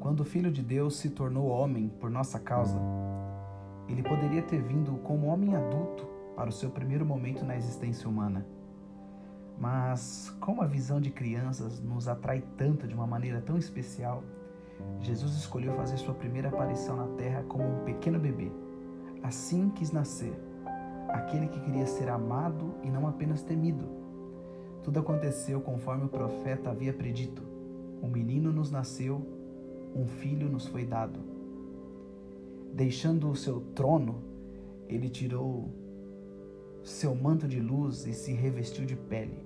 Quando o Filho de Deus se tornou homem por nossa causa, ele poderia ter vindo como homem adulto para o seu primeiro momento na existência humana. Mas, como a visão de crianças nos atrai tanto de uma maneira tão especial, Jesus escolheu fazer sua primeira aparição na terra como um pequeno bebê. Assim quis nascer, aquele que queria ser amado e não apenas temido. Tudo aconteceu conforme o profeta havia predito. Um menino nos nasceu, um filho nos foi dado. Deixando o seu trono, ele tirou seu manto de luz e se revestiu de pele,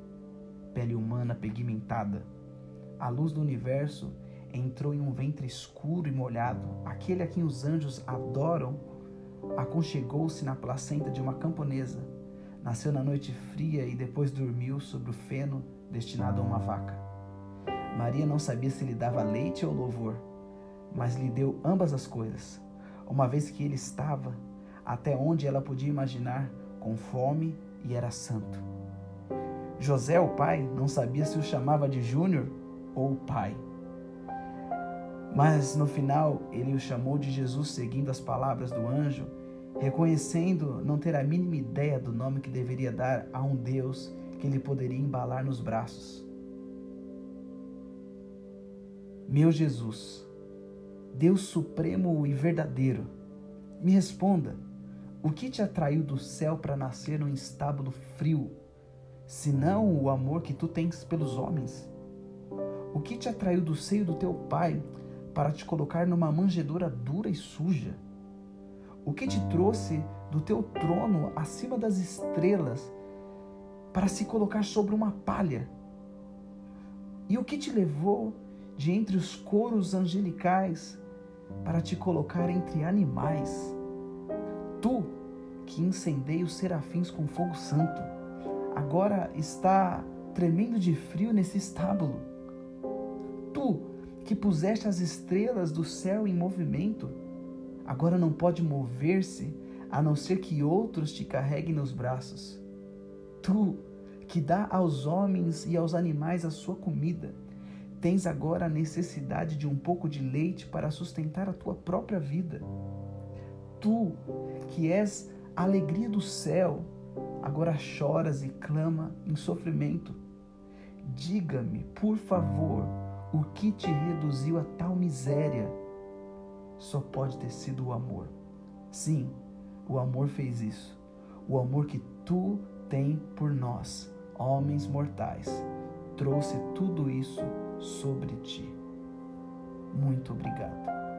pele humana pigmentada. A luz do universo entrou em um ventre escuro e molhado. Aquele a quem os anjos adoram aconchegou-se na placenta de uma camponesa. Nasceu na noite fria e depois dormiu sobre o feno destinado a uma vaca. Maria não sabia se lhe dava leite ou louvor, mas lhe deu ambas as coisas, uma vez que ele estava, até onde ela podia imaginar, com fome e era santo. José, o pai, não sabia se o chamava de Júnior ou pai. Mas no final ele o chamou de Jesus, seguindo as palavras do anjo, reconhecendo não ter a mínima ideia do nome que deveria dar a um Deus que ele poderia embalar nos braços. Meu Jesus, Deus supremo e verdadeiro, me responda: o que te atraiu do céu para nascer num estábulo frio, senão o amor que tu tens pelos homens? O que te atraiu do seio do teu pai para te colocar numa manjedoura dura e suja? O que te trouxe do teu trono acima das estrelas para se colocar sobre uma palha? E o que te levou de entre os coros angelicais para te colocar entre animais? Tu que incendeia os serafins com fogo santo, agora está tremendo de frio nesse estábulo. Tu que puseste as estrelas do céu em movimento, agora não pode mover-se a não ser que outros te carreguem nos braços. Tu, que dá aos homens e aos animais a sua comida, tens agora a necessidade de um pouco de leite para sustentar a tua própria vida. Tu, que és a alegria do céu, agora choras e clama em sofrimento. Diga-me, por favor, o que te reduziu a tal miséria? Só pode ter sido o amor. Sim, o amor fez isso. O amor que tu tem por nós, homens mortais, trouxe tudo isso sobre ti. Muito obrigado.